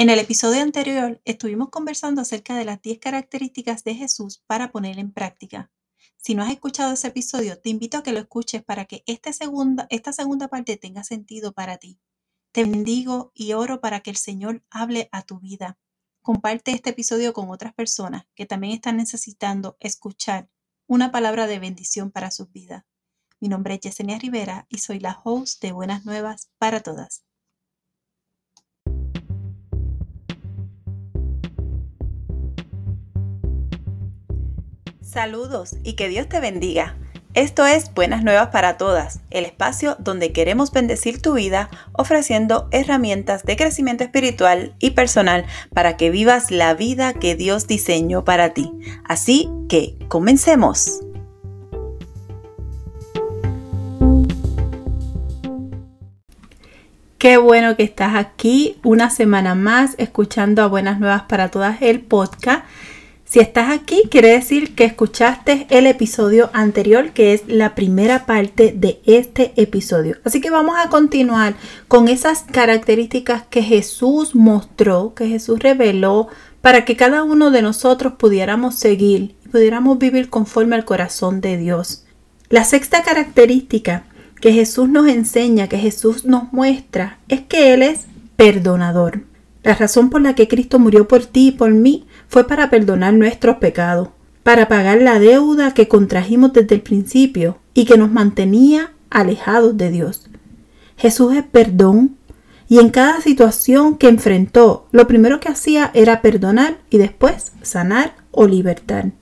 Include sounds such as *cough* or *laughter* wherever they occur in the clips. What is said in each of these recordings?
En el episodio anterior estuvimos conversando acerca de las 10 características de Jesús para poner en práctica. Si no has escuchado ese episodio, te invito a que lo escuches para que esta segunda, esta segunda parte tenga sentido para ti. Te bendigo y oro para que el Señor hable a tu vida. Comparte este episodio con otras personas que también están necesitando escuchar una palabra de bendición para sus vidas. Mi nombre es Yesenia Rivera y soy la host de Buenas Nuevas para Todas. Saludos y que Dios te bendiga. Esto es Buenas Nuevas para Todas, el espacio donde queremos bendecir tu vida ofreciendo herramientas de crecimiento espiritual y personal para que vivas la vida que Dios diseñó para ti. Así que, comencemos. Qué bueno que estás aquí una semana más escuchando a Buenas Nuevas para Todas el podcast. Si estás aquí, quiere decir que escuchaste el episodio anterior, que es la primera parte de este episodio. Así que vamos a continuar con esas características que Jesús mostró, que Jesús reveló, para que cada uno de nosotros pudiéramos seguir y pudiéramos vivir conforme al corazón de Dios. La sexta característica que Jesús nos enseña, que Jesús nos muestra, es que Él es perdonador. La razón por la que Cristo murió por ti y por mí fue para perdonar nuestros pecados, para pagar la deuda que contrajimos desde el principio y que nos mantenía alejados de Dios. Jesús es perdón y en cada situación que enfrentó, lo primero que hacía era perdonar y después sanar o libertar.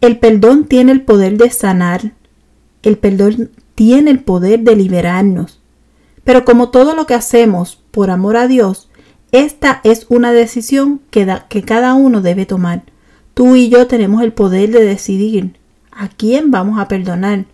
El perdón tiene el poder de sanar, el perdón tiene el poder de liberarnos. Pero como todo lo que hacemos por amor a Dios, esta es una decisión que, cada uno debe tomar. Tú y yo tenemos el poder de decidir a quién vamos a perdonar.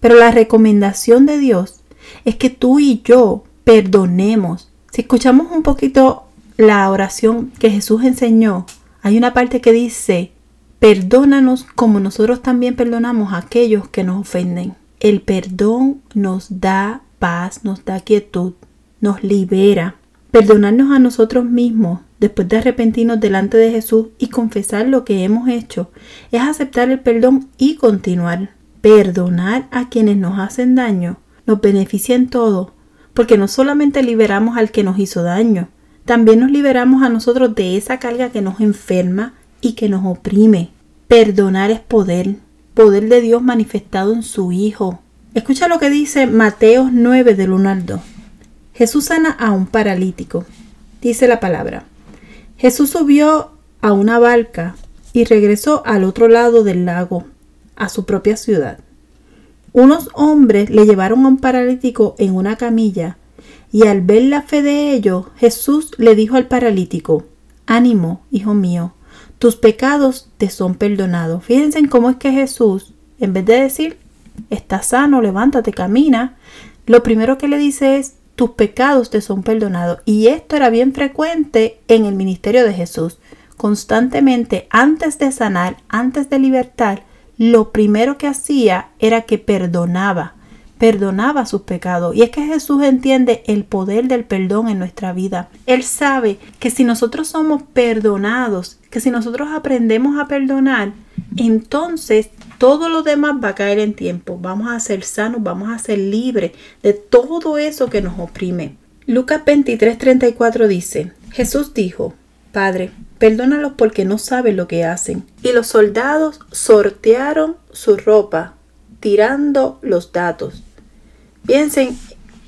Pero la recomendación de Dios es que tú y yo perdonemos. Si escuchamos un poquito la oración que Jesús enseñó, hay una parte que dice, perdónanos como nosotros también perdonamos a aquellos que nos ofenden. El perdón nos da paz, nos da quietud, nos libera. Perdonarnos a nosotros mismos después de arrepentirnos delante de Jesús y confesar lo que hemos hecho es aceptar el perdón y continuar. Perdonar a quienes nos hacen daño nos beneficia en todo, porque no solamente liberamos al que nos hizo daño, también nos liberamos a nosotros de esa carga que nos enferma y que nos oprime. Perdonar es poder, poder de Dios manifestado en su Hijo. Escucha lo que dice Mateo 9 del 1 al 2. Jesús sana a un paralítico. Dice la palabra. Jesús subió a una barca y regresó al otro lado del lago, a su propia ciudad. Unos hombres le llevaron a un paralítico en una camilla, y al ver la fe de ellos, Jesús le dijo al paralítico, Ánimo, hijo mío, tus pecados te son perdonados. Fíjense en cómo es que Jesús, en vez de decir, estás sano, levántate, camina, lo primero que le dice es, tus pecados te son perdonados. Y esto era bien frecuente en el ministerio de Jesús. Constantemente, antes de sanar, antes de libertar, lo primero que hacía era que perdonaba, perdonaba sus pecados. Y es que Jesús entiende el poder del perdón en nuestra vida. Él sabe que si nosotros somos perdonados, que si nosotros aprendemos a perdonar, entonces todo lo demás va a caer en tiempo. Vamos a ser sanos, vamos a ser libres de todo eso que nos oprime. Lucas 23:34 dice, Jesús dijo, Padre, perdónalos porque no saben lo que hacen. Y los soldados sortearon su ropa, tirando los datos. Piensen,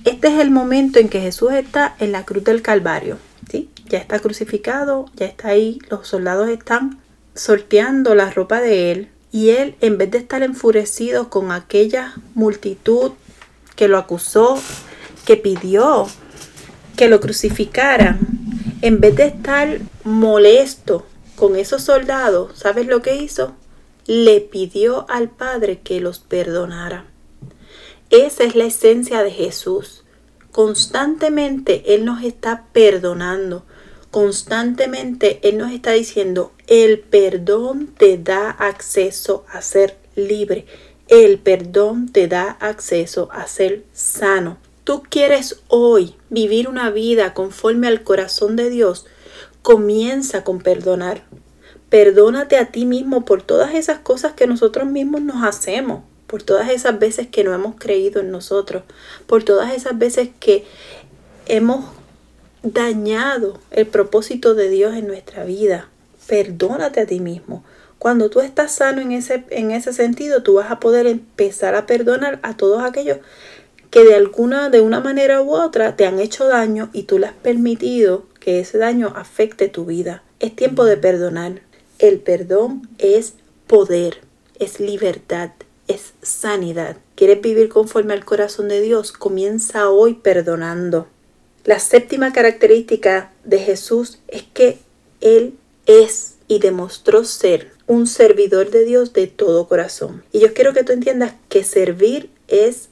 este es el momento en que Jesús está en la cruz del Calvario. ¿sí? Ya está crucificado, ya está ahí, los soldados están sorteando la ropa de él, y él, en vez de estar enfurecido con aquella multitud que lo acusó, que pidió que lo crucificaran, en vez de estar molesto con esos soldados, ¿sabes lo que hizo? Le pidió al Padre que los perdonara. Esa es la esencia de Jesús. Constantemente Él nos está perdonando constantemente Él nos está diciendo, el perdón te da acceso a ser libre, el perdón te da acceso a ser sano. Tú quieres hoy vivir una vida conforme al corazón de Dios, comienza con perdonar. Perdónate a ti mismo por todas esas cosas que nosotros mismos nos hacemos, por todas esas veces que no hemos creído en nosotros, por todas esas veces que hemos dañado el propósito de Dios en nuestra vida. Perdónate a ti mismo. Cuando tú estás sano en ese, en ese sentido, tú vas a poder empezar a perdonar a todos aquellos que de alguna, de una manera u otra, te han hecho daño y tú le has permitido que ese daño afecte tu vida. Es tiempo de perdonar. El perdón es poder, es libertad, es sanidad. ¿Quieres vivir conforme al corazón de Dios? Comienza hoy perdonando. La séptima característica de Jesús es que Él es y demostró ser un servidor de Dios de todo corazón. Y yo quiero que tú entiendas que servir es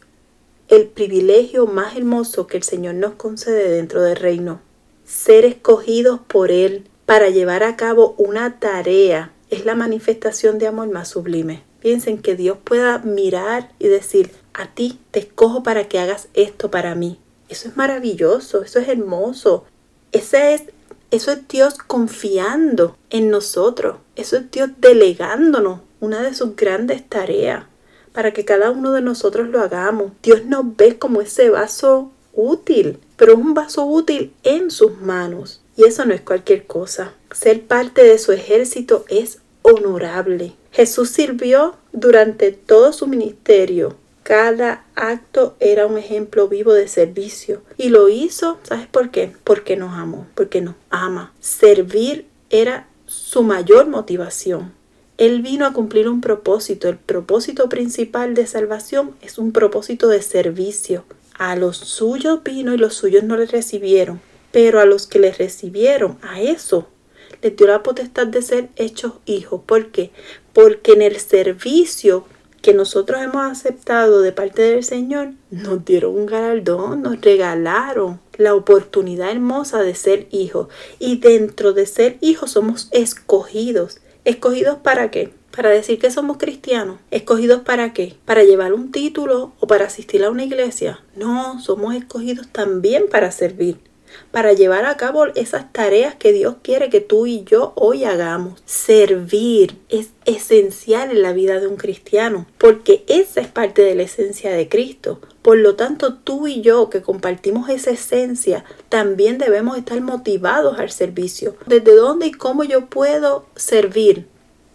el privilegio más hermoso que el Señor nos concede dentro del reino. Ser escogidos por Él para llevar a cabo una tarea es la manifestación de amor más sublime. Piensen que Dios pueda mirar y decir, a ti te escojo para que hagas esto para mí. Eso es maravilloso, eso es hermoso. Ese es, eso es Dios confiando en nosotros. Eso es Dios delegándonos una de sus grandes tareas para que cada uno de nosotros lo hagamos. Dios nos ve como ese vaso útil, pero es un vaso útil en sus manos. Y eso no es cualquier cosa. Ser parte de su ejército es honorable. Jesús sirvió durante todo su ministerio. Cada acto era un ejemplo vivo de servicio. Y lo hizo, ¿sabes por qué? Porque nos amó, porque nos ama. Servir era su mayor motivación. Él vino a cumplir un propósito. El propósito principal de salvación es un propósito de servicio. A los suyos vino y los suyos no le recibieron. Pero a los que le recibieron, a eso, les dio la potestad de ser hechos hijos. ¿Por qué? Porque en el servicio que nosotros hemos aceptado de parte del Señor, nos dieron un galardón, nos regalaron la oportunidad hermosa de ser hijos. Y dentro de ser hijos somos escogidos. ¿Escogidos para qué? Para decir que somos cristianos. ¿Escogidos para qué? ¿Para llevar un título o para asistir a una iglesia? No, somos escogidos también para servir para llevar a cabo esas tareas que Dios quiere que tú y yo hoy hagamos. Servir es esencial en la vida de un cristiano, porque esa es parte de la esencia de Cristo. Por lo tanto, tú y yo que compartimos esa esencia, también debemos estar motivados al servicio. ¿Desde dónde y cómo yo puedo servir?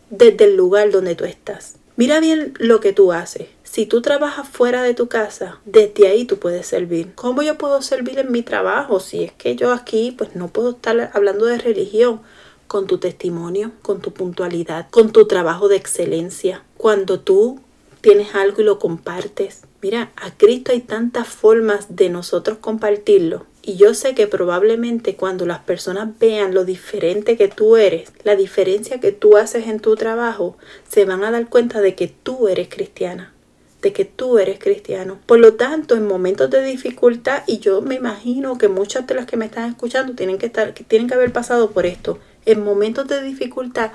Desde el lugar donde tú estás. Mira bien lo que tú haces. Si tú trabajas fuera de tu casa, desde ahí tú puedes servir. ¿Cómo yo puedo servir en mi trabajo? Si es que yo aquí pues no puedo estar hablando de religión con tu testimonio, con tu puntualidad, con tu trabajo de excelencia. Cuando tú tienes algo y lo compartes. Mira, a Cristo hay tantas formas de nosotros compartirlo. Y yo sé que probablemente cuando las personas vean lo diferente que tú eres, la diferencia que tú haces en tu trabajo, se van a dar cuenta de que tú eres cristiana de que tú eres cristiano. Por lo tanto, en momentos de dificultad, y yo me imagino que muchas de las que me están escuchando tienen que estar, tienen que haber pasado por esto. En momentos de dificultad,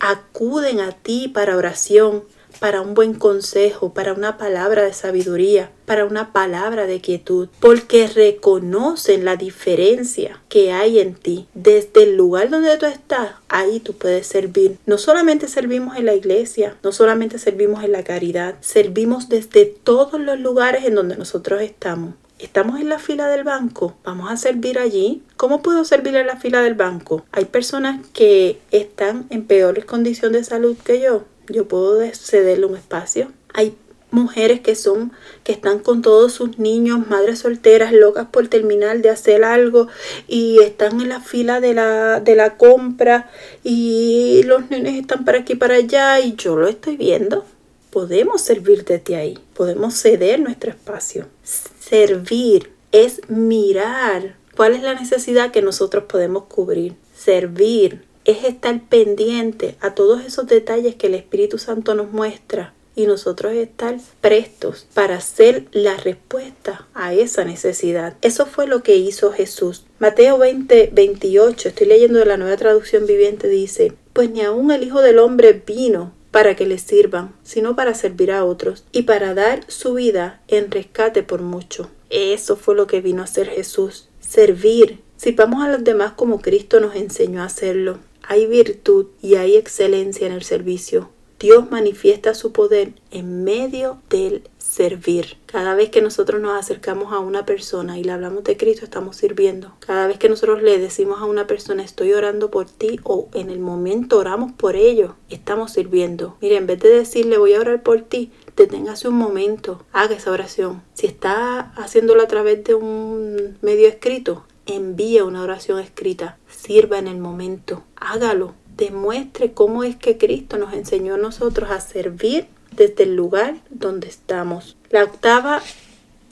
acuden a ti para oración, para un buen consejo, para una palabra de sabiduría, para una palabra de quietud, porque reconocen la diferencia que hay en ti. Desde el lugar donde tú estás, ahí tú puedes servir. No solamente servimos en la iglesia, no solamente servimos en la caridad, servimos desde todos los lugares en donde nosotros estamos. Estamos en la fila del banco, vamos a servir allí. ¿Cómo puedo servir en la fila del banco? Hay personas que están en peores condiciones de salud que yo yo puedo cederle un espacio. Hay mujeres que son que están con todos sus niños, madres solteras, locas por terminar de hacer algo y están en la fila de la, de la compra y los nenes están para aquí para allá y yo lo estoy viendo. Podemos servir desde ahí, podemos ceder nuestro espacio. Servir es mirar cuál es la necesidad que nosotros podemos cubrir. Servir es estar pendiente a todos esos detalles que el Espíritu Santo nos muestra y nosotros estar prestos para hacer la respuesta a esa necesidad. Eso fue lo que hizo Jesús. Mateo 20, 28, estoy leyendo de la nueva traducción viviente, dice, pues ni aun el Hijo del Hombre vino para que le sirvan, sino para servir a otros y para dar su vida en rescate por mucho. Eso fue lo que vino a hacer Jesús, servir Sirvamos a los demás como Cristo nos enseñó a hacerlo. Hay virtud y hay excelencia en el servicio. Dios manifiesta su poder en medio del servir. Cada vez que nosotros nos acercamos a una persona y le hablamos de Cristo, estamos sirviendo. Cada vez que nosotros le decimos a una persona, estoy orando por ti o en el momento oramos por ellos, estamos sirviendo. Mire, en vez de decirle voy a orar por ti, deténgase un momento, haga esa oración. Si está haciéndolo a través de un medio escrito, envíe una oración escrita. Sirva en el momento, hágalo demuestre cómo es que Cristo nos enseñó a nosotros a servir desde el lugar donde estamos. La octava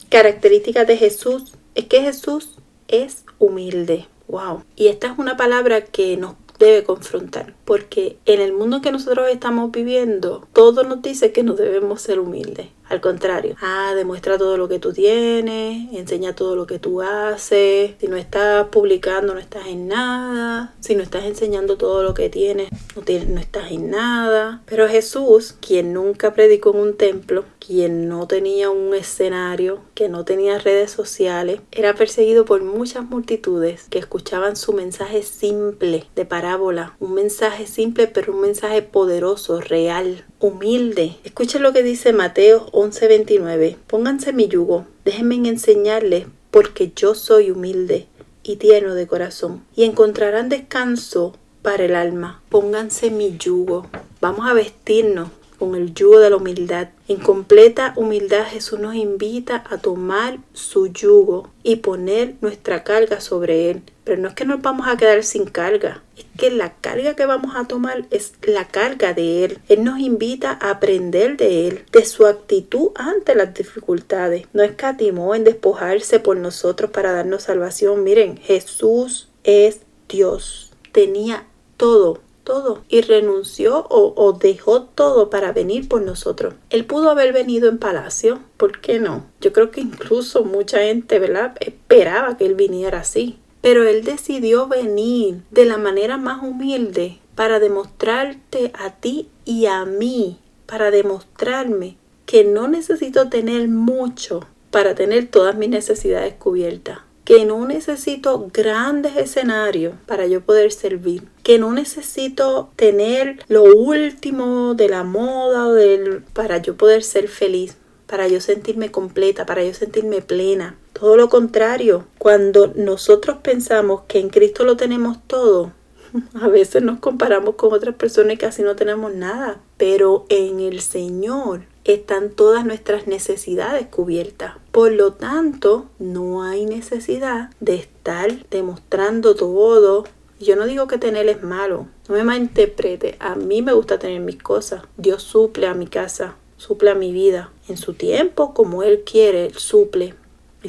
característica de Jesús es que Jesús es humilde. Wow. Y esta es una palabra que nos debe confrontar, porque en el mundo que nosotros estamos viviendo, todo nos dice que no debemos ser humildes. Al contrario, ah, demuestra todo lo que tú tienes, enseña todo lo que tú haces. Si no estás publicando, no estás en nada. Si no estás enseñando todo lo que tienes, no, no estás en nada. Pero Jesús, quien nunca predicó en un templo, quien no tenía un escenario, que no tenía redes sociales, era perseguido por muchas multitudes que escuchaban su mensaje simple de parábola. Un mensaje simple, pero un mensaje poderoso, real, humilde. Escuchen lo que dice Mateo 11:29. Pónganse mi yugo, déjenme enseñarles, porque yo soy humilde y tierno de corazón, y encontrarán descanso para el alma. Pónganse mi yugo. Vamos a vestirnos con el yugo de la humildad. En completa humildad Jesús nos invita a tomar su yugo y poner nuestra carga sobre él. Pero no es que nos vamos a quedar sin carga, es que la carga que vamos a tomar es la carga de Él. Él nos invita a aprender de Él, de su actitud ante las dificultades. No escatimó en despojarse por nosotros para darnos salvación. Miren, Jesús es Dios. Tenía todo todo y renunció o, dejó todo para venir por nosotros. Él pudo haber venido en palacio, ¿por qué no? Yo creo que incluso mucha gente, ¿verdad? Esperaba que él viniera así. Pero él decidió venir de la manera más humilde para demostrarte a ti y a mí, para demostrarme que no necesito tener mucho para tener todas mis necesidades cubiertas que no necesito grandes escenarios para yo poder servir, que no necesito tener lo último de la moda del, para yo poder ser feliz, para yo sentirme completa, para yo sentirme plena. Todo lo contrario, cuando nosotros pensamos que en Cristo lo tenemos todo, *laughs* a veces nos comparamos con otras personas y casi no tenemos nada, pero en el Señor están todas nuestras necesidades cubiertas. Por lo tanto, no hay necesidad de estar demostrando todo. Yo no digo que tener es malo, no me malinterprete, a mí me gusta tener mis cosas. Dios suple a mi casa, suple a mi vida. En su tiempo, como Él quiere, Él suple.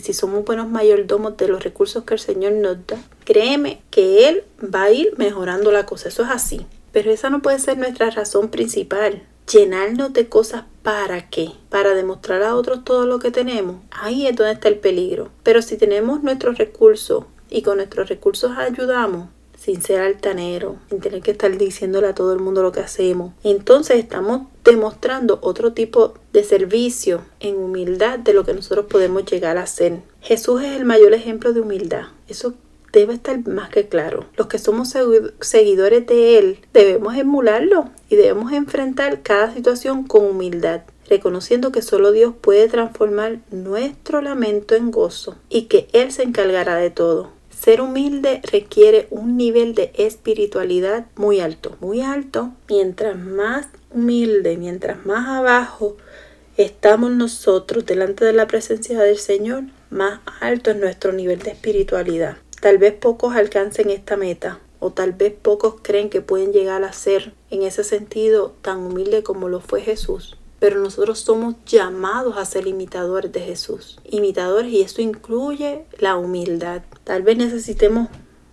Si somos buenos mayordomos de los recursos que el Señor nos da, créeme que Él va a ir mejorando la cosa. Eso es así. Pero esa no puede ser nuestra razón principal llenarnos de cosas para qué? Para demostrar a otros todo lo que tenemos. Ahí es donde está el peligro. Pero si tenemos nuestros recursos y con nuestros recursos ayudamos, sin ser altanero, sin tener que estar diciéndole a todo el mundo lo que hacemos, entonces estamos demostrando otro tipo de servicio en humildad de lo que nosotros podemos llegar a ser. Jesús es el mayor ejemplo de humildad. Eso debe estar más que claro. Los que somos seguidores de Él debemos emularlo y debemos enfrentar cada situación con humildad, reconociendo que solo Dios puede transformar nuestro lamento en gozo y que Él se encargará de todo. Ser humilde requiere un nivel de espiritualidad muy alto, muy alto. Mientras más humilde, mientras más abajo estamos nosotros delante de la presencia del Señor, más alto es nuestro nivel de espiritualidad. Tal vez pocos alcancen esta meta o tal vez pocos creen que pueden llegar a ser en ese sentido tan humilde como lo fue Jesús. Pero nosotros somos llamados a ser imitadores de Jesús. Imitadores y eso incluye la humildad. Tal vez necesitemos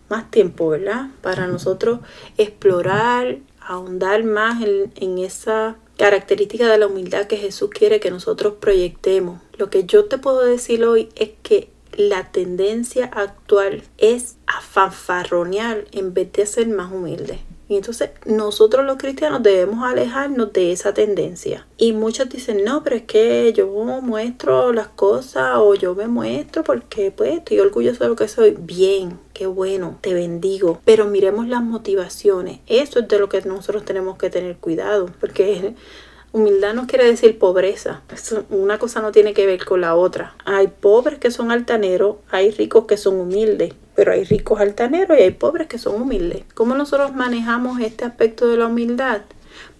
más tiempo, ¿verdad? Para nosotros explorar, ahondar más en, en esa característica de la humildad que Jesús quiere que nosotros proyectemos. Lo que yo te puedo decir hoy es que la tendencia actual es a fanfarronear en vez de ser más humilde. Y entonces nosotros los cristianos debemos alejarnos de esa tendencia. Y muchos dicen, no, pero es que yo muestro las cosas o yo me muestro porque pues estoy orgulloso de lo que soy. Bien, qué bueno, te bendigo. Pero miremos las motivaciones. Eso es de lo que nosotros tenemos que tener cuidado. Porque *laughs* Humildad no quiere decir pobreza. una cosa no tiene que ver con la otra. Hay pobres que son altaneros, hay ricos que son humildes, pero hay ricos altaneros y hay pobres que son humildes. ¿Cómo nosotros manejamos este aspecto de la humildad?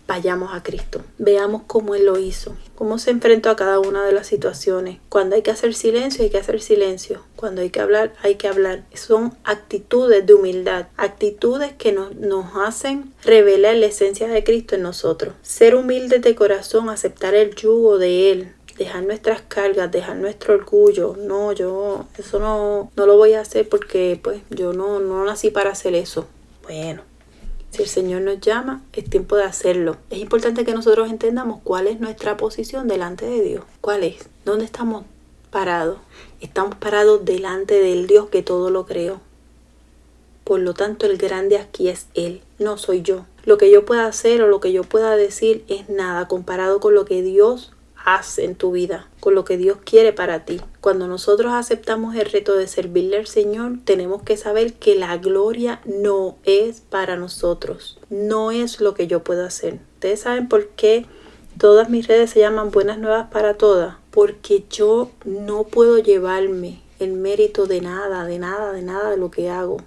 vayamos a Cristo. Veamos cómo Él lo hizo, cómo se enfrentó a cada una de las situaciones. Cuando hay que hacer silencio, hay que hacer silencio. Cuando hay que hablar, hay que hablar. Son actitudes de humildad, actitudes que nos, nos hacen revelar la esencia de Cristo en nosotros. Ser humildes de corazón, aceptar el yugo de Él, dejar nuestras cargas, dejar nuestro orgullo. No, yo eso no, no lo voy a hacer porque pues yo no, no nací para hacer eso. Bueno, si el Señor nos llama, es tiempo de hacerlo. Es importante que nosotros entendamos cuál es nuestra posición delante de Dios. ¿Cuál es? ¿Dónde estamos parados? Estamos parados delante del Dios que todo lo creó. Por lo tanto, el grande aquí es Él, no soy yo. Lo que yo pueda hacer o lo que yo pueda decir es nada comparado con lo que Dios haz en tu vida, con lo que Dios quiere para ti. Cuando nosotros aceptamos el reto de servirle al Señor, tenemos que saber que la gloria no es para nosotros, no es lo que yo puedo hacer. Ustedes saben por qué todas mis redes se llaman Buenas Nuevas para Todas, porque yo no puedo llevarme el mérito de nada, de nada, de nada de lo que hago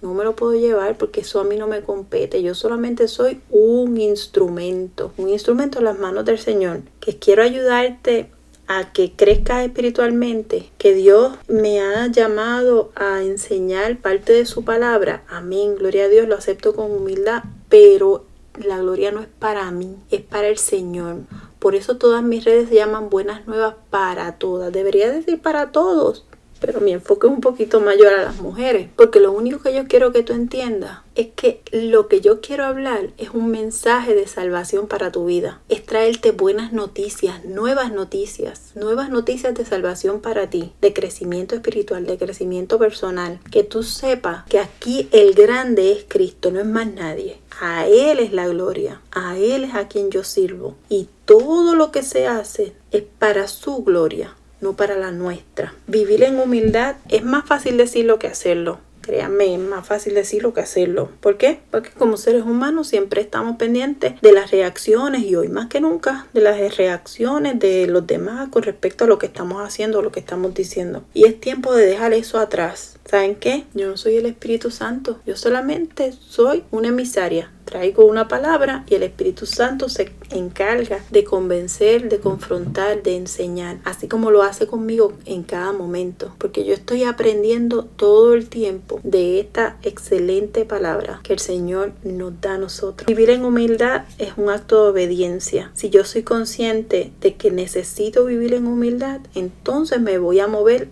no me lo puedo llevar porque eso a mí no me compete. Yo solamente soy un instrumento, un instrumento en las manos del Señor, que quiero ayudarte a que crezcas espiritualmente, que Dios me ha llamado a enseñar parte de su palabra. Amén, gloria a Dios, lo acepto con humildad, pero la gloria no es para mí, es para el Señor. Por eso todas mis redes se llaman buenas nuevas para todas. Debería decir para todos, pero mi enfoque es un poquito mayor a las mujeres, porque lo único que yo quiero que tú entiendas es que lo que yo quiero hablar es un mensaje de salvación para tu vida, es traerte buenas noticias, nuevas noticias, nuevas noticias de salvación para ti, de crecimiento espiritual, de crecimiento personal, que tú sepas que aquí el grande es Cristo, no es más nadie. A Él es la gloria, a Él es a quien yo sirvo. Y todo lo que se hace es para su gloria no para la nuestra. Vivir en humildad es más fácil decirlo que hacerlo. Créanme, es más fácil decirlo que hacerlo. ¿Por qué? Porque como seres humanos siempre estamos pendientes de las reacciones y hoy más que nunca de las reacciones de los demás con respecto a lo que estamos haciendo lo que estamos diciendo. Y es tiempo de dejar eso atrás. ¿Saben qué? Yo no soy el Espíritu Santo. Yo solamente soy una emisaria traigo una palabra y el Espíritu Santo se encarga de convencer, de confrontar, de enseñar, así como lo hace conmigo en cada momento, porque yo estoy aprendiendo todo el tiempo de esta excelente palabra que el Señor nos da a nosotros. Vivir en humildad es un acto de obediencia. Si yo soy consciente de que necesito vivir en humildad, entonces me voy a mover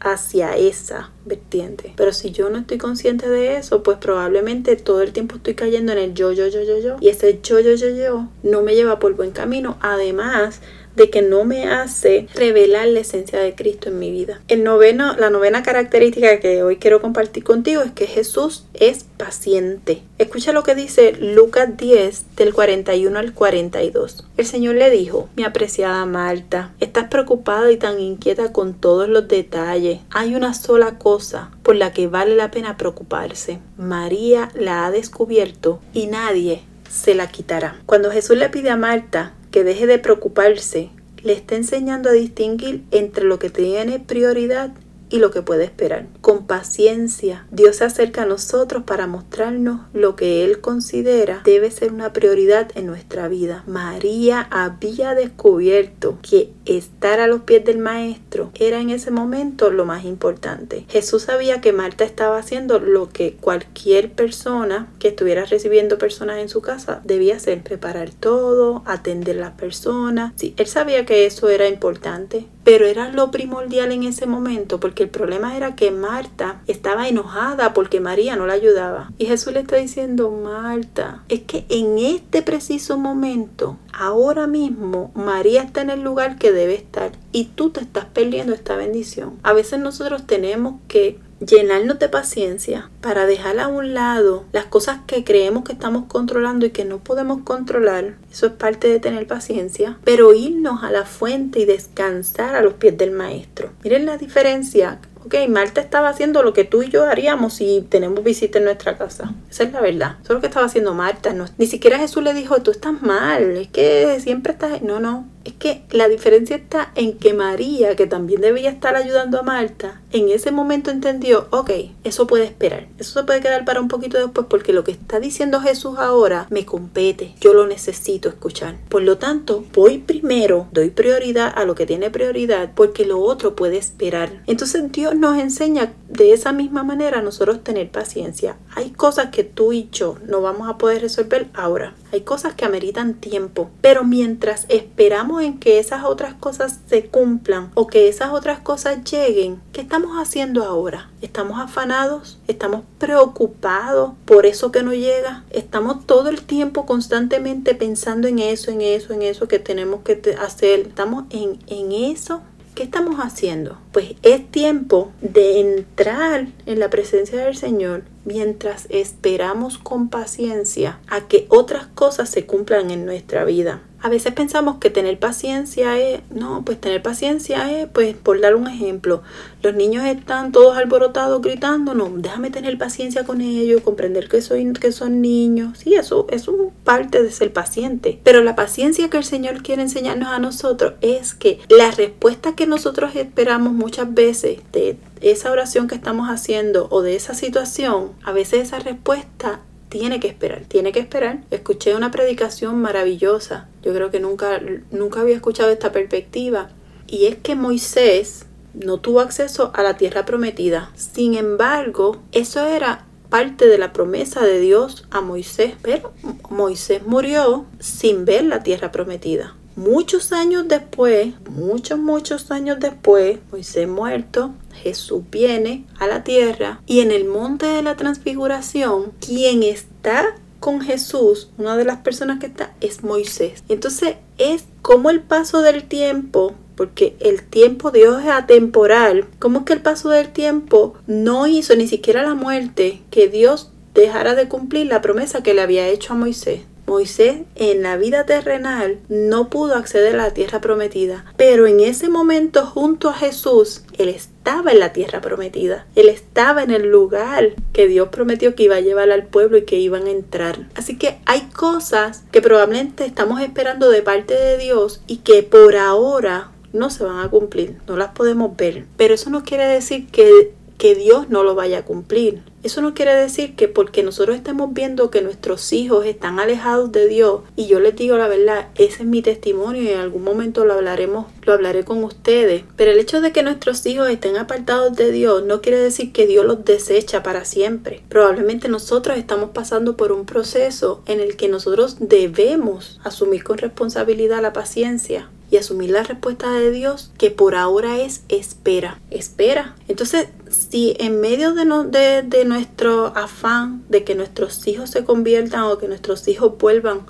hacia esa vertiente. Pero si yo no estoy consciente de eso, pues probablemente todo el tiempo estoy cayendo en el yo, yo, yo, yo, yo. Y ese yo, yo, yo, yo no me lleva por buen camino. Además de que no me hace revelar la esencia de Cristo en mi vida. El noveno, la novena característica que hoy quiero compartir contigo es que Jesús es paciente. Escucha lo que dice Lucas 10 del 41 al 42. El Señor le dijo, mi apreciada Marta, estás preocupada y tan inquieta con todos los detalles. Hay una sola cosa por la que vale la pena preocuparse. María la ha descubierto y nadie se la quitará. Cuando Jesús le pide a Marta que deje de preocuparse, le está enseñando a distinguir entre lo que tiene prioridad y lo que puede esperar. Con paciencia, Dios se acerca a nosotros para mostrarnos lo que Él considera debe ser una prioridad en nuestra vida. María había descubierto que estar a los pies del Maestro era en ese momento lo más importante. Jesús sabía que Marta estaba haciendo lo que cualquier persona que estuviera recibiendo personas en su casa debía hacer, preparar todo, atender a las personas. Sí, él sabía que eso era importante, pero era lo primordial en ese momento porque el problema era que Marta estaba enojada porque María no la ayudaba. Y Jesús le está diciendo, Marta, es que en este preciso momento, ahora mismo, María está en el lugar que debe estar y tú te estás perdiendo esta bendición. A veces nosotros tenemos que llenarnos de paciencia para dejar a un lado las cosas que creemos que estamos controlando y que no podemos controlar. Eso es parte de tener paciencia. Pero irnos a la fuente y descansar a los pies del maestro. Miren la diferencia Ok, Marta estaba haciendo lo que tú y yo haríamos si tenemos visita en nuestra casa. Esa es la verdad. Eso es lo que estaba haciendo Marta. No, ni siquiera Jesús le dijo, tú estás mal, es que siempre estás... No, no, es que la diferencia está en que María, que también debía estar ayudando a Marta, en ese momento entendió, ok, eso puede esperar, eso se puede quedar para un poquito después porque lo que está diciendo Jesús ahora me compete, yo lo necesito escuchar. Por lo tanto, voy primero, doy prioridad a lo que tiene prioridad porque lo otro puede esperar. Entonces Dios nos enseña de esa misma manera a nosotros tener paciencia. Hay cosas que tú y yo no vamos a poder resolver ahora. Hay cosas que ameritan tiempo, pero mientras esperamos en que esas otras cosas se cumplan o que esas otras cosas lleguen, ¿qué estamos haciendo ahora? ¿Estamos afanados? ¿Estamos preocupados por eso que no llega? ¿Estamos todo el tiempo constantemente pensando en eso, en eso, en eso que tenemos que hacer? ¿Estamos en, en eso? ¿Qué estamos haciendo? Pues es tiempo de entrar en la presencia del Señor mientras esperamos con paciencia a que otras cosas se cumplan en nuestra vida. A veces pensamos que tener paciencia es, no, pues tener paciencia es, pues por dar un ejemplo, los niños están todos alborotados gritando, no, déjame tener paciencia con ellos, comprender que, soy, que son niños. Sí, eso, es parte de ser paciente. Pero la paciencia que el Señor quiere enseñarnos a nosotros es que la respuesta que nosotros esperamos muchas veces de esa oración que estamos haciendo o de esa situación, a veces esa respuesta tiene que esperar, tiene que esperar. Escuché una predicación maravillosa. Yo creo que nunca, nunca había escuchado esta perspectiva. Y es que Moisés no tuvo acceso a la tierra prometida. Sin embargo, eso era parte de la promesa de Dios a Moisés. Pero Moisés murió sin ver la tierra prometida. Muchos años después, muchos, muchos años después, Moisés muerto, Jesús viene a la tierra y en el monte de la transfiguración, quien está con Jesús, una de las personas que está es Moisés. Entonces es como el paso del tiempo, porque el tiempo Dios es atemporal, como es que el paso del tiempo no hizo ni siquiera la muerte que Dios dejara de cumplir la promesa que le había hecho a Moisés. Moisés en la vida terrenal no pudo acceder a la tierra prometida, pero en ese momento junto a Jesús, él estaba en la tierra prometida, él estaba en el lugar que Dios prometió que iba a llevar al pueblo y que iban a entrar. Así que hay cosas que probablemente estamos esperando de parte de Dios y que por ahora no se van a cumplir, no las podemos ver. Pero eso no quiere decir que, que Dios no lo vaya a cumplir. Eso no quiere decir que porque nosotros estemos viendo que nuestros hijos están alejados de Dios, y yo les digo la verdad, ese es mi testimonio y en algún momento lo hablaremos, lo hablaré con ustedes. Pero el hecho de que nuestros hijos estén apartados de Dios no quiere decir que Dios los desecha para siempre. Probablemente nosotros estamos pasando por un proceso en el que nosotros debemos asumir con responsabilidad la paciencia y asumir la respuesta de Dios que por ahora es espera, espera. Entonces, si en medio de, de, nuestro afán de que nuestros hijos se conviertan o que nuestros hijos vuelvan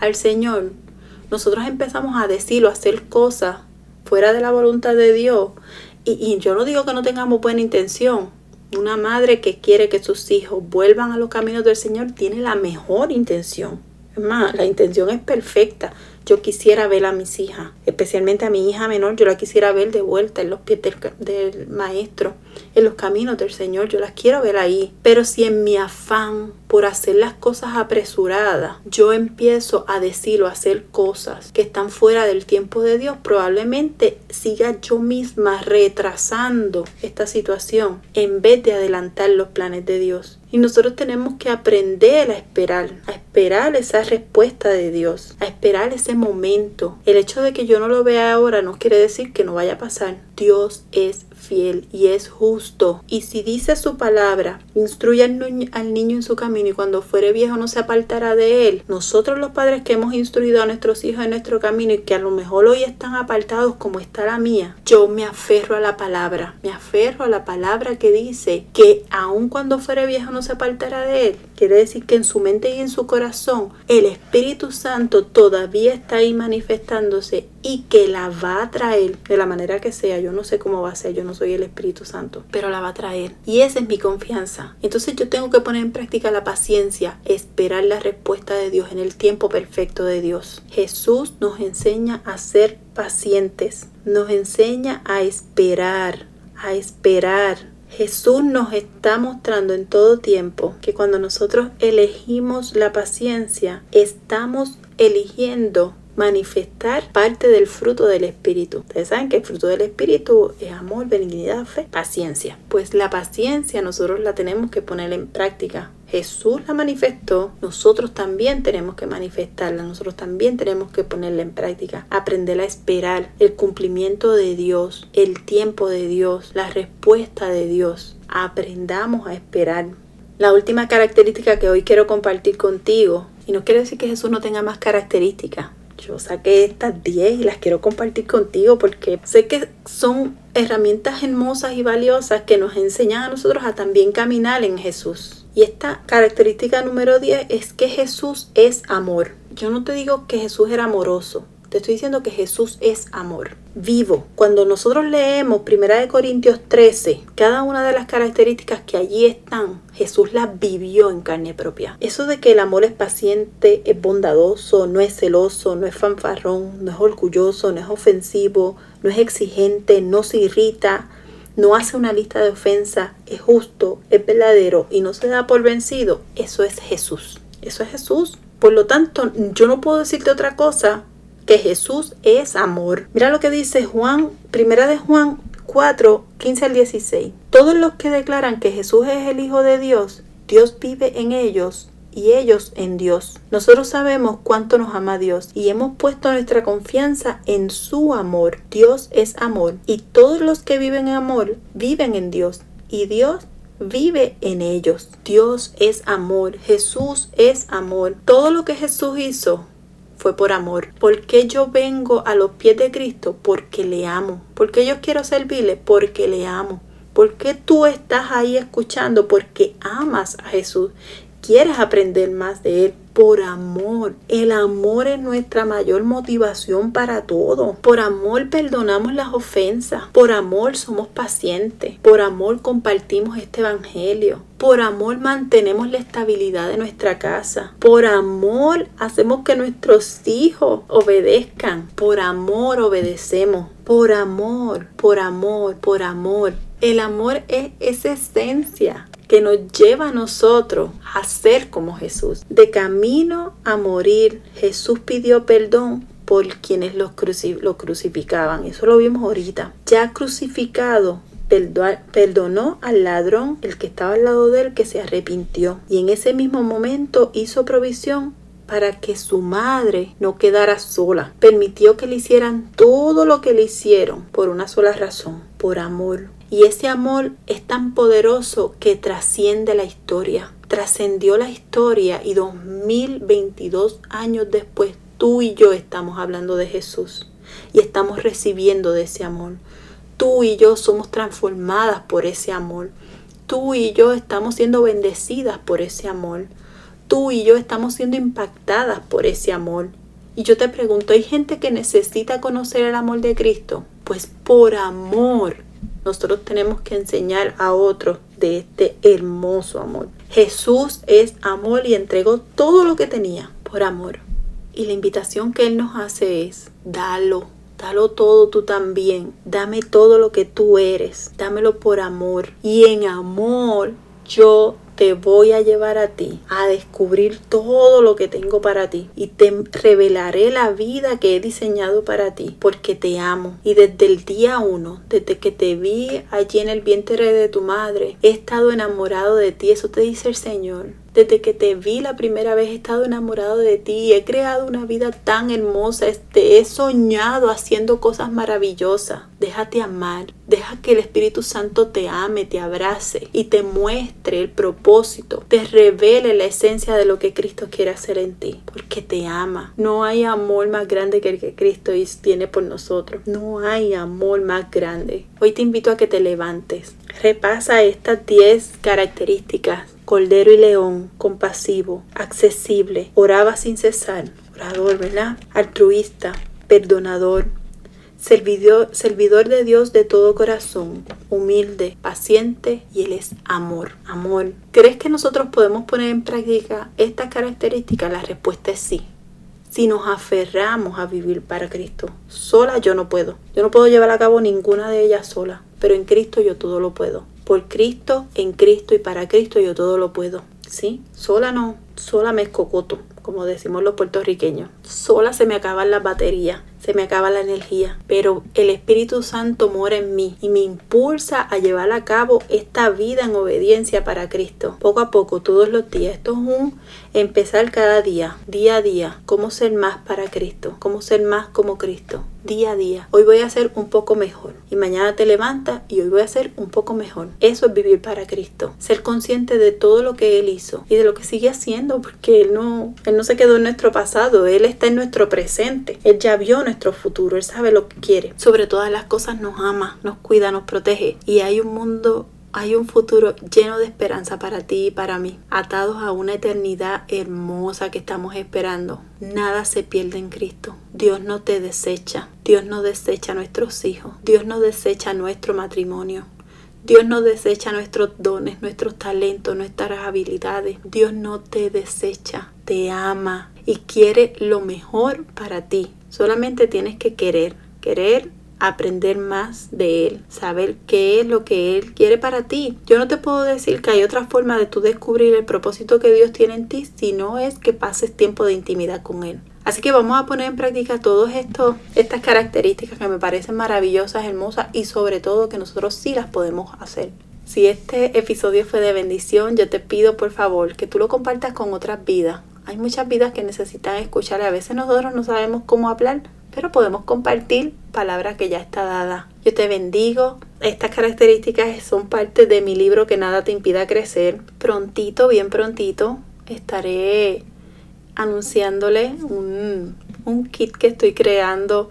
al Señor, nosotros empezamos a decir o a hacer cosas fuera de la voluntad de Dios, y, y yo no digo que no tengamos buena intención, una madre que quiere que sus hijos vuelvan a los caminos del Señor tiene la mejor intención. Es más, la intención es perfecta yo quisiera ver a mis hijas, especialmente a mi hija menor, yo la quisiera ver de vuelta en los pies del, maestro, en los caminos del Señor, yo las quiero ver ahí. Pero si en mi afán por hacer las cosas apresuradas, yo empiezo a decir o hacer cosas que están fuera del tiempo de Dios, probablemente siga yo misma retrasando esta situación en vez de adelantar los planes de Dios. Y nosotros tenemos que aprender a esperar, a esperar esa respuesta de Dios, a esperar ese momento. El hecho de que yo no lo vea ahora no quiere decir que no vaya a pasar. Dios es fiel y es justo. Y si dice su palabra, instruye al, niño en su camino y cuando fuere viejo no se apartará de él. Nosotros los padres que hemos instruido a nuestros hijos en nuestro camino y que a lo mejor hoy están apartados como está la mía, yo me aferro a la palabra, me aferro a la palabra que dice que aun cuando fuere viejo no se apartará de él. Quiere decir que en su mente y en su corazón el Espíritu Santo todavía está ahí manifestándose y que la va a traer de la manera que sea. Yo no sé cómo va a ser, yo no soy el Espíritu Santo, pero la va a traer. Y esa es mi confianza. Entonces yo tengo que poner en práctica la paciencia, esperar la respuesta de Dios en el tiempo perfecto de Dios. Jesús nos enseña a ser pacientes, nos enseña a esperar, a esperar. Jesús nos está mostrando en todo tiempo que cuando nosotros elegimos la paciencia, estamos eligiendo manifestar parte del fruto del Espíritu. Ustedes saben que el fruto del Espíritu es amor, benignidad, fe, paciencia. Pues la paciencia nosotros la tenemos que poner en práctica. Jesús la manifestó, nosotros también tenemos que manifestarla, nosotros también tenemos que ponerla en práctica, aprender a esperar el cumplimiento de Dios, el tiempo de Dios, la respuesta de Dios. Aprendamos a esperar. La última característica que hoy quiero compartir contigo, y no quiere decir que Jesús no tenga más características, yo saqué estas 10 y las quiero compartir contigo porque sé que son herramientas hermosas y valiosas que nos enseñan a nosotros a también caminar en Jesús. Y esta característica número 10 es que Jesús es amor. Yo no te digo que Jesús era amoroso, te estoy diciendo que Jesús es amor vivo. Cuando nosotros leemos 1 Corintios 13, cada una de las características que allí están, Jesús las vivió en carne propia. Eso de que el amor es paciente, es bondadoso, no es celoso, no es fanfarrón, no es orgulloso, no es ofensivo, no es exigente, no se irrita, no hace una lista de ofensas, es justo, es verdadero y no se da por vencido, eso es Jesús. Eso es Jesús. Por lo tanto, yo no puedo decirte otra cosa que Jesús es amor. Mira lo que dice Juan, primera de Juan 4, 15 al 16. Todos los que declaran que Jesús es el Hijo de Dios, Dios vive en ellos y ellos en Dios. Nosotros sabemos cuánto nos ama Dios y hemos puesto nuestra confianza en su amor. Dios es amor y todos los que viven en amor viven en Dios y Dios vive en ellos. Dios es amor, Jesús es amor. Todo lo que Jesús hizo fue por amor. ¿Por qué yo vengo a los pies de Cristo? Porque le amo. ¿Por qué yo quiero servirle? Porque le amo. ¿Por qué tú estás ahí escuchando? Porque amas a Jesús. Quieres aprender más de Él por amor. El amor es nuestra mayor motivación para todo. Por amor perdonamos las ofensas. Por amor somos pacientes. Por amor compartimos este evangelio. Por amor mantenemos la estabilidad de nuestra casa. Por amor hacemos que nuestros hijos obedezcan. Por amor obedecemos. Por amor, por amor, por amor. El amor es esa esencia que nos lleva a nosotros a ser como Jesús. De camino a morir, Jesús pidió perdón por quienes lo crucificaban. Eso lo vimos ahorita. Ya crucificado, perdonó al ladrón, el que estaba al lado de él, que se arrepintió. Y en ese mismo momento hizo provisión para que su madre no quedara sola. Permitió que le hicieran todo lo que le hicieron por una sola razón, por amor. Y ese amor es tan poderoso que trasciende la historia. Trascendió la historia y 2022 años después tú y yo estamos hablando de Jesús y estamos recibiendo de ese amor. Tú y yo somos transformadas por ese amor. Tú y yo estamos siendo bendecidas por ese amor. Tú y yo estamos siendo impactadas por ese amor. Y yo te pregunto, ¿hay gente que necesita conocer el amor de Cristo? Pues por amor nosotros tenemos que enseñar a otros de este hermoso amor. Jesús es amor y entregó todo lo que tenía por amor. Y la invitación que Él nos hace es, dalo, dalo todo tú también. Dame todo lo que tú eres, dámelo por amor. Y en amor yo te voy a llevar a ti a descubrir todo lo que tengo para ti y te revelaré la vida que he diseñado para ti porque te amo y desde el día uno, desde que te vi allí en el vientre de tu madre, he estado enamorado de ti, eso te dice el Señor. Desde que te vi la primera vez he estado enamorado de ti he creado una vida tan hermosa. Te he soñado haciendo cosas maravillosas. Déjate amar. Deja que el Espíritu Santo te ame, te abrace y te muestre el propósito. Te revele la esencia de lo que Cristo quiere hacer en ti. Porque te ama. No hay amor más grande que el que Cristo tiene por nosotros. No hay amor más grande. Hoy te invito a que te levantes. Repasa estas 10 características Cordero y león, compasivo, accesible, oraba sin cesar, orador, ¿verdad? Altruista, perdonador, servidor, servidor de Dios de todo corazón, humilde, paciente y Él es amor, amor. ¿Crees que nosotros podemos poner en práctica estas características? La respuesta es sí. Si nos aferramos a vivir para Cristo, sola yo no puedo. Yo no puedo llevar a cabo ninguna de ellas sola, pero en Cristo yo todo lo puedo. Por Cristo, en Cristo y para Cristo yo todo lo puedo. ¿Sí? Sola no, sola me escocoto, como decimos los puertorriqueños. Sola se me acaban las baterías se me acaba la energía, pero el Espíritu Santo mora en mí y me impulsa a llevar a cabo esta vida en obediencia para Cristo. Poco a poco, todos los días. Esto es un empezar cada día, día a día, cómo ser más para Cristo, cómo ser más como Cristo, día a día. Hoy voy a ser un poco mejor y mañana te levantas y hoy voy a ser un poco mejor. Eso es vivir para Cristo, ser consciente de todo lo que Él hizo y de lo que sigue haciendo, porque Él no, él no se quedó en nuestro pasado, Él está en nuestro presente. Él ya vio nuestro futuro, Él sabe lo que quiere. Sobre todas las cosas nos ama, nos cuida, nos protege y hay un mundo hay un futuro lleno de esperanza para ti y para mí, atados a una eternidad hermosa que estamos esperando. Nada se pierde en Cristo. Dios no te desecha. Dios no desecha a nuestros hijos. Dios no desecha nuestro matrimonio. Dios no desecha nuestros dones, nuestros talentos, nuestras habilidades. Dios no te desecha, te ama y quiere lo mejor para ti. Solamente tienes que querer, querer aprender más de Él, saber qué es lo que Él quiere para ti. Yo no te puedo decir que hay otra forma de tú descubrir el propósito que Dios tiene en ti si no es que pases tiempo de intimidad con Él. Así que vamos a poner en práctica todas estas características que me parecen maravillosas, hermosas y sobre todo que nosotros sí las podemos hacer. Si este episodio fue de bendición, yo te pido por favor que tú lo compartas con otras vidas. Hay muchas vidas que necesitan escuchar a veces nosotros no sabemos cómo hablar, pero podemos compartir palabras que ya está dada. Yo te bendigo. Estas características son parte de mi libro Que nada te impida crecer. Prontito, bien prontito, estaré anunciándole un, un kit que estoy creando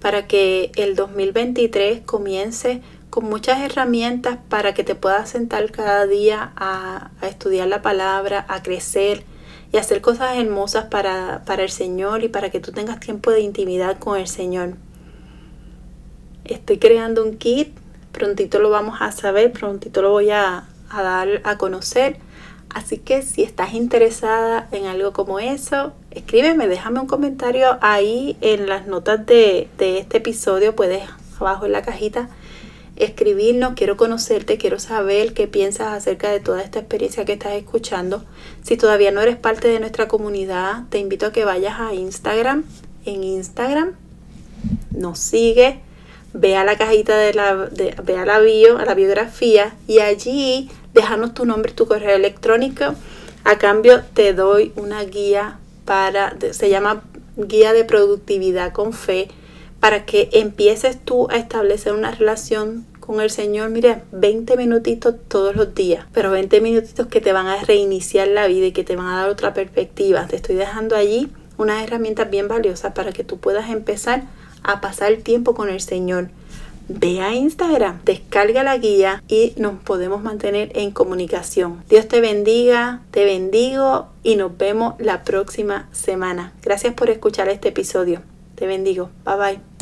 para que el 2023 comience con muchas herramientas para que te puedas sentar cada día a estudiar la palabra, a crecer y hacer cosas hermosas para, el Señor y para que tú tengas tiempo de intimidad con el Señor. Estoy creando un kit, prontito lo vamos a saber, prontito lo voy a, dar a conocer. Así que si estás interesada en algo como eso, escríbeme, déjame un comentario ahí en las notas de, de este episodio, puedes abajo en la cajita escribirnos, quiero conocerte, quiero saber qué piensas acerca de toda esta experiencia que estás escuchando. Si todavía no eres parte de nuestra comunidad, te invito a que vayas a Instagram. En Instagram nos sigue, ve a la cajita de la, la bio, a la biografía y allí déjanos tu nombre, tu correo electrónico. A cambio te doy una guía para, se llama Guía de Productividad con Fe para que empieces tú a establecer una relación con el Señor, mire, 20 minutitos todos los días, pero 20 minutitos que te van a reiniciar la vida y que te van a dar otra perspectiva. Te estoy dejando allí unas herramientas bien valiosas para que tú puedas empezar a pasar tiempo con el Señor. Ve a Instagram, descarga la guía y nos podemos mantener en comunicación. Dios te bendiga, te bendigo y nos vemos la próxima semana. Gracias por escuchar este episodio. Te bendigo. Bye bye.